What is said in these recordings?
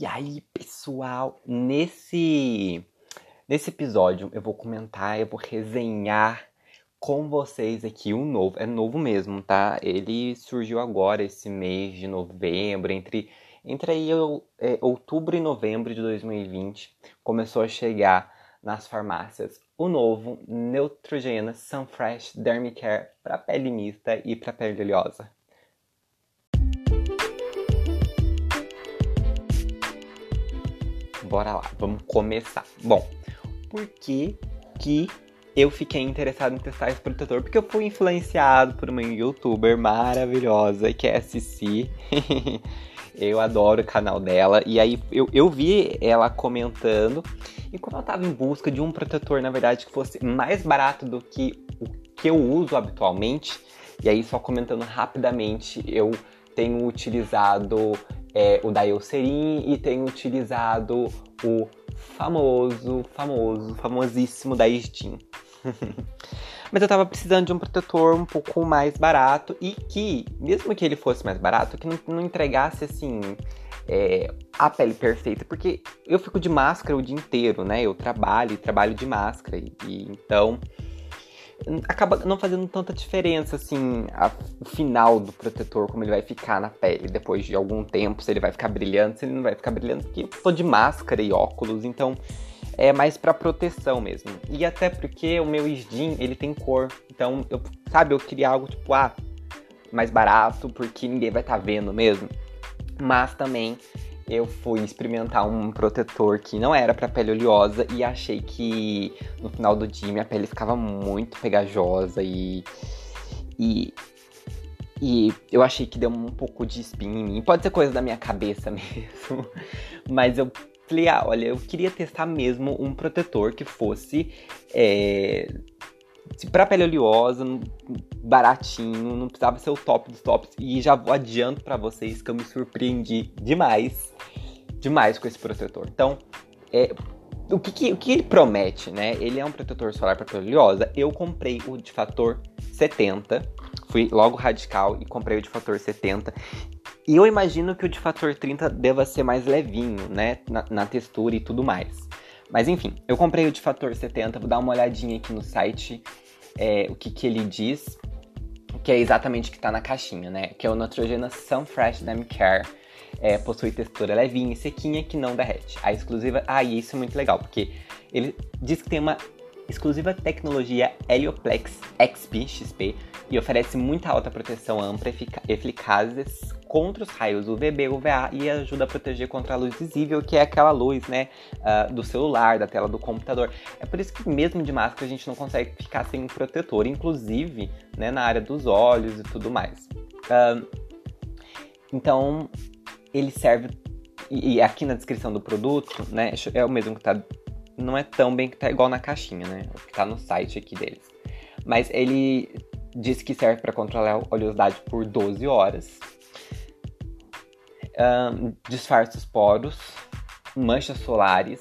E aí, pessoal, nesse nesse episódio eu vou comentar, eu vou resenhar com vocês aqui um novo, é novo mesmo, tá? Ele surgiu agora esse mês de novembro, entre entre aí é, outubro e novembro de 2020, começou a chegar nas farmácias o novo Neutrogena Sunfresh Dermicare para pele mista e para pele oleosa. Bora lá, vamos começar. Bom, por que que eu fiquei interessado em testar esse protetor? Porque eu fui influenciado por uma youtuber maravilhosa que é a Cici. eu adoro o canal dela. E aí eu, eu vi ela comentando. E como eu tava em busca de um protetor, na verdade, que fosse mais barato do que o que eu uso habitualmente. E aí, só comentando rapidamente, eu tenho utilizado é, o da Eucerin e tenho utilizado o famoso, famoso, famosíssimo da Steam. Mas eu tava precisando de um protetor um pouco mais barato e que, mesmo que ele fosse mais barato, que não, não entregasse assim é, a pele perfeita, porque eu fico de máscara o dia inteiro, né? Eu trabalho e trabalho de máscara e, e então acaba não fazendo tanta diferença, assim, a, o final do protetor, como ele vai ficar na pele depois de algum tempo, se ele vai ficar brilhando, se ele não vai ficar brilhando, porque tô de máscara e óculos, então é mais para proteção mesmo. E até porque o meu Sdim, ele tem cor, então, eu, sabe, eu queria algo tipo, ah, mais barato, porque ninguém vai estar tá vendo mesmo. Mas também eu fui experimentar um protetor que não era para pele oleosa e achei que no final do dia minha pele ficava muito pegajosa e, e, e eu achei que deu um pouco de espinho em mim. Pode ser coisa da minha cabeça mesmo, mas eu falei, ah, olha, eu queria testar mesmo um protetor que fosse é, para pele oleosa, baratinho, não precisava ser o top dos tops. E já adianto para vocês que eu me surpreendi demais, demais com esse protetor. Então, é, o, que, que, o que ele promete, né? Ele é um protetor solar para pele oleosa. Eu comprei o de fator 70, fui logo radical e comprei o de fator 70. E eu imagino que o de fator 30 deva ser mais levinho, né? Na, na textura e tudo mais. Mas enfim, eu comprei o de fator 70, vou dar uma olhadinha aqui no site, é, o que, que ele diz, que é exatamente o que está na caixinha, né? Que é o Neutrogena Sunfresh Dam Care. É, possui textura levinha e sequinha que não derrete. A exclusiva. Ah, e isso é muito legal, porque ele diz que tem uma exclusiva tecnologia Helioplex XP XP e oferece muita alta proteção ampla eficazes contra os raios UVB, UVA e ajuda a proteger contra a luz visível, que é aquela luz, né, uh, do celular, da tela do computador. É por isso que mesmo de máscara a gente não consegue ficar sem um protetor, inclusive, né, na área dos olhos e tudo mais. Uh, então, ele serve e aqui na descrição do produto, né, é o mesmo que tá não é tão bem que tá igual na caixinha, né? O que tá no site aqui deles. Mas ele diz que serve para controlar a oleosidade por 12 horas. Um, disfarça os poros, manchas solares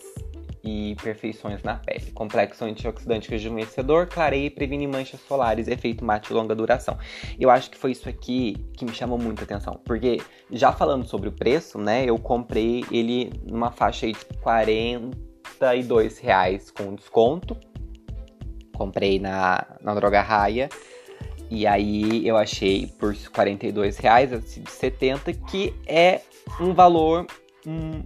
e perfeições na pele. Complexo antioxidante rejuvenescedor, clareia e previne manchas solares, efeito mate longa duração. Eu acho que foi isso aqui que me chamou muita atenção, porque já falando sobre o preço, né, eu comprei ele numa faixa aí de 40 42 reais com desconto. Comprei na, na Droga Raia. E aí eu achei por 42 reais, assim, de 70, que é um valor. Um,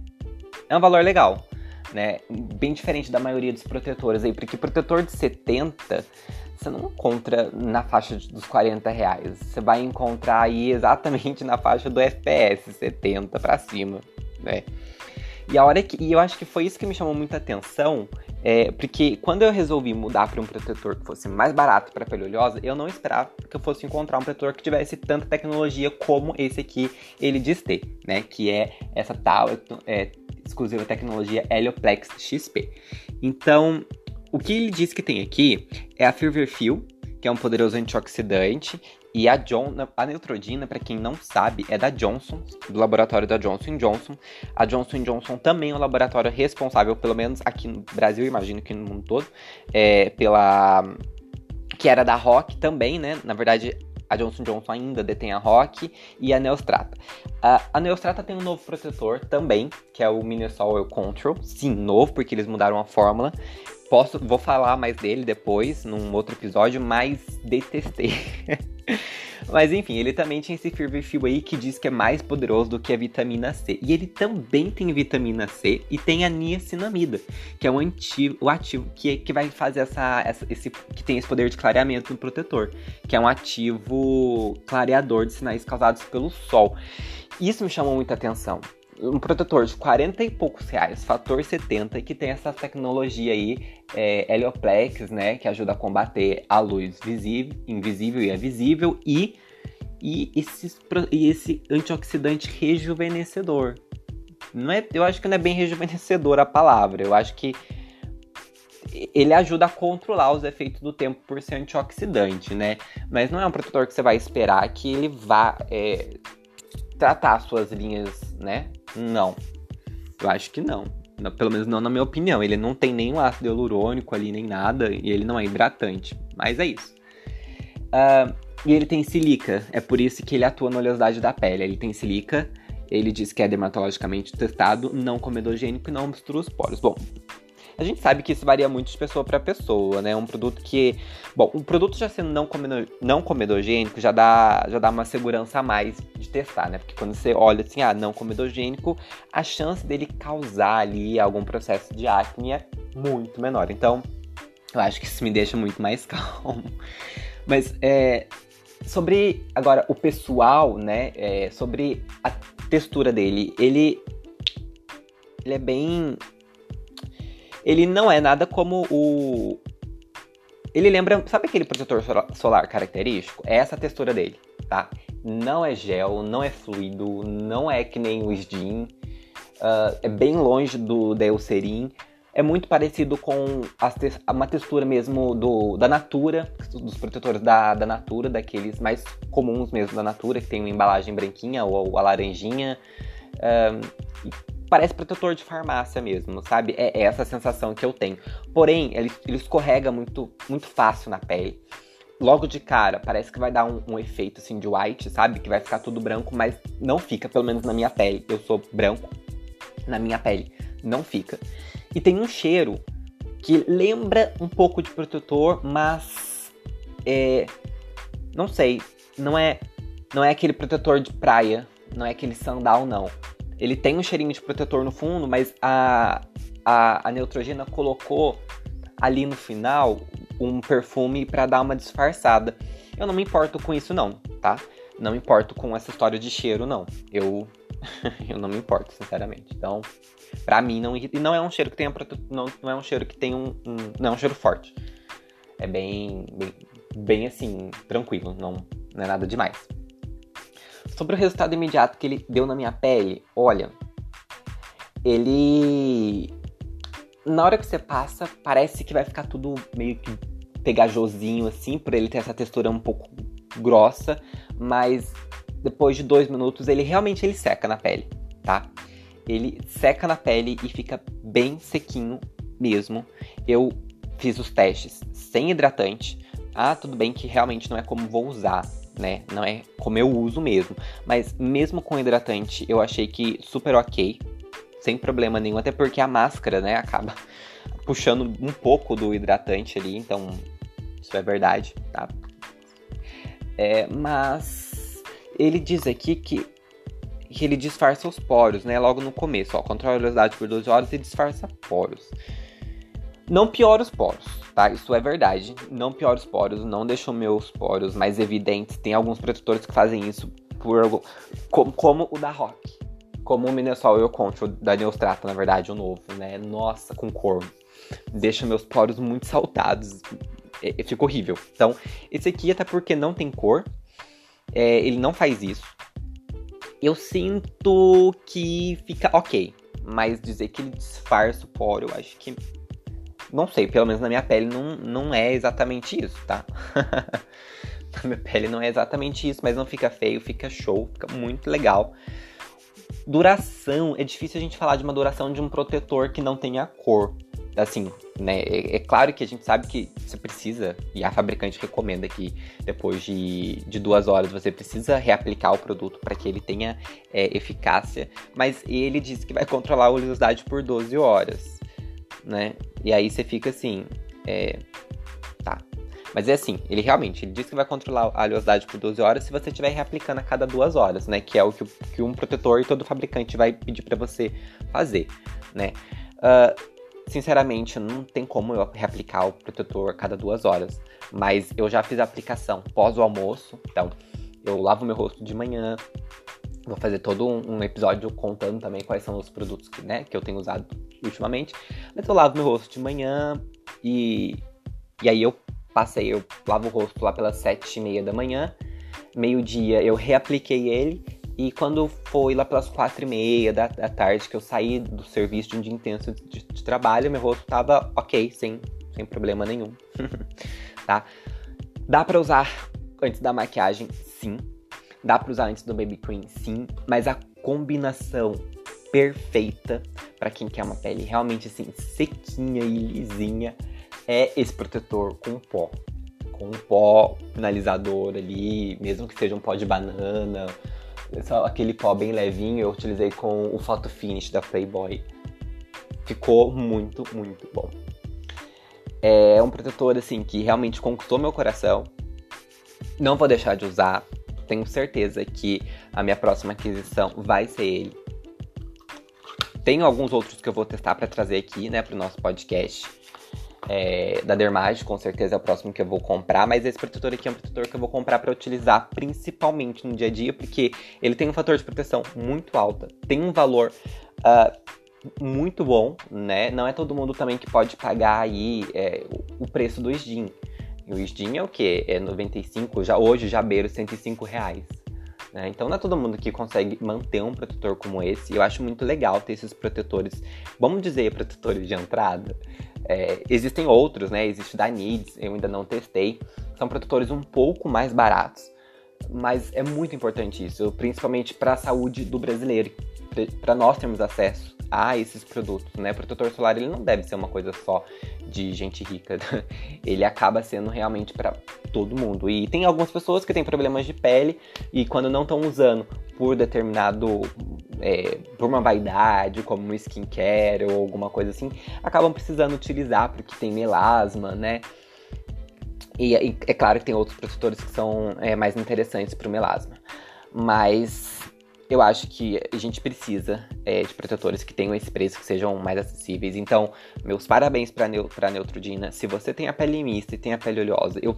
é um valor legal. Né? Bem diferente da maioria dos protetores aí, porque protetor de 70 você não encontra na faixa dos 40 reais. Você vai encontrar aí exatamente na faixa do FPS, 70 para cima, né? E a hora que. E eu acho que foi isso que me chamou muita atenção. É, porque quando eu resolvi mudar para um protetor que fosse mais barato para pele oleosa, eu não esperava que eu fosse encontrar um protetor que tivesse tanta tecnologia como esse aqui ele diz ter, né? Que é essa tal é, exclusiva tecnologia Helioplex XP. Então, o que ele diz que tem aqui é a Feverfil, que é um poderoso antioxidante, e a, John, a Neutrodina, para quem não sabe, é da Johnson, do laboratório da Johnson Johnson. A Johnson Johnson também é um laboratório responsável, pelo menos aqui no Brasil, imagino que no mundo todo, é, pela que era da Rock também, né? Na verdade, a Johnson Johnson ainda detém a Rock e a Neostrata. Uh, a Neostrata tem um novo protetor também, que é o Minnesota Oil Control. Sim, novo, porque eles mudaram a fórmula. Posso, vou falar mais dele depois, num outro episódio, mas detestei. Mas enfim, ele também tinha esse Fever aí que diz que é mais poderoso do que a vitamina C. E ele também tem vitamina C e tem a niacinamida, que é um ativo, o ativo que, que vai fazer essa, essa, esse que tem esse poder de clareamento no protetor, que é um ativo clareador de sinais causados pelo sol. Isso me chamou muita atenção um protetor de 40 e poucos reais, fator 70, que tem essa tecnologia aí, é, Helioplex, né, que ajuda a combater a luz visível, invisível e invisível, e, e, esses, e esse antioxidante rejuvenescedor. Não é, eu acho que não é bem rejuvenescedor a palavra, eu acho que ele ajuda a controlar os efeitos do tempo por ser antioxidante, né? Mas não é um protetor que você vai esperar que ele vá é, tratar suas linhas, né? Não. Eu acho que não. Pelo menos não na minha opinião. Ele não tem nenhum ácido hialurônico ali, nem nada, e ele não é hidratante. Mas é isso. Uh, e ele tem silica, é por isso que ele atua na oleosidade da pele. Ele tem silica, ele diz que é dermatologicamente testado, não comedogênico e não obstrua os poros. Bom, a gente sabe que isso varia muito de pessoa para pessoa, né? Um produto que. Bom, o produto já sendo não, não comedogênico já dá, já dá uma segurança a mais de testar, né? Porque quando você olha assim, ah, não comedogênico, a chance dele causar ali algum processo de acne é muito menor. Então, eu acho que isso me deixa muito mais calmo. Mas, é, sobre agora o pessoal, né? É, sobre a textura dele, ele ele é bem ele não é nada como o. Ele lembra. Sabe aquele protetor solar característico? É essa a textura dele, tá? Não é gel, não é fluido, não é que nem o Skin. Uh, é bem longe do da Eucerin. É muito parecido com te uma textura mesmo do, da Natura, dos protetores da, da Natura, daqueles mais comuns mesmo da Natura, que tem uma embalagem branquinha ou a laranjinha. Uh, parece protetor de farmácia mesmo, sabe? É, essa a sensação que eu tenho. Porém, ele, ele escorrega muito, muito fácil na pele. Logo de cara, parece que vai dar um, um, efeito assim de white, sabe? Que vai ficar tudo branco, mas não fica, pelo menos na minha pele. Eu sou branco, na minha pele não fica. E tem um cheiro que lembra um pouco de protetor, mas é, não sei, não é não é aquele protetor de praia, não é aquele sandal não. Ele tem um cheirinho de protetor no fundo, mas a, a, a Neutrogena colocou ali no final um perfume para dar uma disfarçada. Eu não me importo com isso não, tá? Não me importo com essa história de cheiro não. Eu eu não me importo, sinceramente. Então, pra mim não. E não é um cheiro que tenha não, não é um cheiro que tem um, um, não é um cheiro forte. É bem, bem bem assim, tranquilo, não, não é nada demais. Sobre o resultado imediato que ele deu na minha pele, olha, ele. Na hora que você passa, parece que vai ficar tudo meio que pegajosinho assim, por ele ter essa textura um pouco grossa, mas depois de dois minutos ele realmente ele seca na pele, tá? Ele seca na pele e fica bem sequinho mesmo. Eu fiz os testes sem hidratante. Ah, tudo bem que realmente não é como vou usar, né? Não é como eu uso mesmo. Mas mesmo com hidratante, eu achei que super ok. Sem problema nenhum, até porque a máscara, né, acaba puxando um pouco do hidratante ali, então isso é verdade, tá? É, mas ele diz aqui que, que ele disfarça os poros, né? Logo no começo, ó, controla a velocidade por 12 horas e disfarça poros. Não piora os poros, tá? Isso é verdade. Não piora os poros, não deixa meus poros mais evidentes. Tem alguns protetores que fazem isso por como, como o da Rock. Como o Minnesota Oil Control da Neostrata, na verdade, o novo, né? Nossa, com cor. Deixa meus poros muito saltados. É, fica horrível. Então, esse aqui, até porque não tem cor, é, ele não faz isso. Eu sinto que fica ok. Mas dizer que ele disfarça o poro, eu acho que não sei, pelo menos na minha pele não, não é exatamente isso, tá? na minha pele não é exatamente isso, mas não fica feio, fica show, fica muito legal. Duração, é difícil a gente falar de uma duração de um protetor que não tenha cor, assim, né? É, é, claro que a gente sabe que você precisa, e a fabricante recomenda que depois de, de duas horas você precisa reaplicar o produto para que ele tenha é, eficácia, mas ele diz que vai controlar a oleosidade por 12 horas, né? E aí você fica assim, é, tá. Mas é assim, ele realmente, ele diz que vai controlar a oleosidade por 12 horas se você estiver reaplicando a cada duas horas, né? Que é o que, que um protetor e todo fabricante vai pedir para você fazer, né? Uh, Sinceramente, não tem como eu reaplicar o protetor a cada duas horas. Mas eu já fiz a aplicação pós o almoço. Então, eu lavo meu rosto de manhã. Vou fazer todo um, episódio contando também quais são os produtos que, né, que eu tenho usado ultimamente. Mas eu lavo meu rosto de manhã e, e aí eu passei, eu lavo o rosto lá pelas sete e meia da manhã. Meio-dia eu reapliquei ele e quando foi lá pelas quatro e meia da, da tarde que eu saí do serviço de um dia intenso de, de trabalho, meu rosto tava ok, sem, sem problema nenhum. tá? Dá pra usar antes da maquiagem, sim. Dá pra usar antes do baby cream, sim. Mas a combinação perfeita para quem quer uma pele realmente assim, sequinha e lisinha é esse protetor com pó. Com um pó finalizador ali, mesmo que seja um pó de banana só aquele pó bem levinho, eu utilizei com o Photo Finish da Playboy. Ficou muito, muito bom. É um protetor, assim, que realmente conquistou meu coração. Não vou deixar de usar. Tenho certeza que a minha próxima aquisição vai ser ele. Tenho alguns outros que eu vou testar para trazer aqui, né, pro nosso podcast é, da Dermage, com certeza é o próximo que eu vou comprar, mas esse protetor aqui é um protetor que eu vou comprar para utilizar principalmente no dia a dia, porque ele tem um fator de proteção muito alto, tem um valor uh, muito bom, né? Não é todo mundo também que pode pagar aí é, o preço do Sdim. O Sdim é o que? É 95, já, hoje já beira 105 reais. Né? Então não é todo mundo que consegue manter um protetor como esse. Eu acho muito legal ter esses protetores, vamos dizer, protetores de entrada, é, existem outros, né? Existe da Needs, eu ainda não testei. São protetores um pouco mais baratos, mas é muito importante isso, principalmente para a saúde do brasileiro, para nós termos acesso a esses produtos, né? O protetor solar ele não deve ser uma coisa só de gente rica, ele acaba sendo realmente para todo mundo. E tem algumas pessoas que têm problemas de pele e quando não estão usando por determinado é, por uma vaidade, como um skincare ou alguma coisa assim, acabam precisando utilizar porque tem melasma, né? E, e é claro que tem outros protetores que são é, mais interessantes para o melasma. Mas eu acho que a gente precisa é, de protetores que tenham esse preço, que sejam mais acessíveis. Então, meus parabéns para Neu a Neutrodina. Se você tem a pele mista e tem a pele oleosa, eu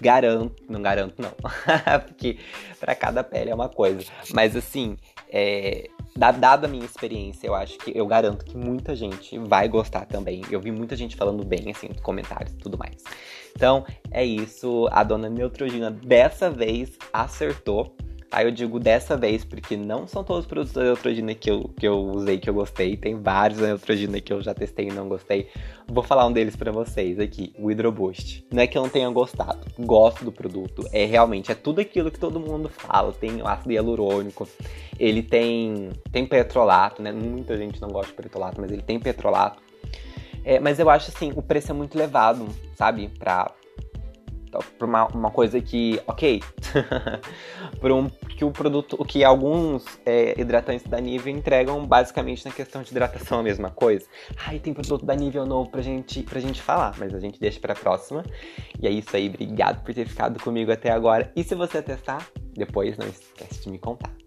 garanto, não garanto não, porque para cada pele é uma coisa. Mas assim, é, dada a minha experiência, eu acho que eu garanto que muita gente vai gostar também. Eu vi muita gente falando bem, assim, nos comentários e tudo mais. Então, é isso. A dona Neutrogena dessa vez acertou. Aí eu digo dessa vez, porque não são todos os produtos da Neutrogena que eu, que eu usei que eu gostei. Tem vários da Neutrogena que eu já testei e não gostei. Vou falar um deles para vocês aqui, o Hydroboost. Não é que eu não tenha gostado, gosto do produto. É realmente, é tudo aquilo que todo mundo fala. Tem ácido hialurônico, ele tem, tem petrolato, né? Muita gente não gosta de petrolato, mas ele tem petrolato. É, mas eu acho assim, o preço é muito elevado, sabe? Pra, para uma, uma coisa que, ok, para um, que o produto, que alguns é, hidratantes da Nivea entregam basicamente na questão de hidratação a mesma coisa. Ai, tem produto da Nivea novo pra gente, pra gente falar, mas a gente deixa pra próxima. E é isso aí, obrigado por ter ficado comigo até agora. E se você testar, depois não esquece de me contar.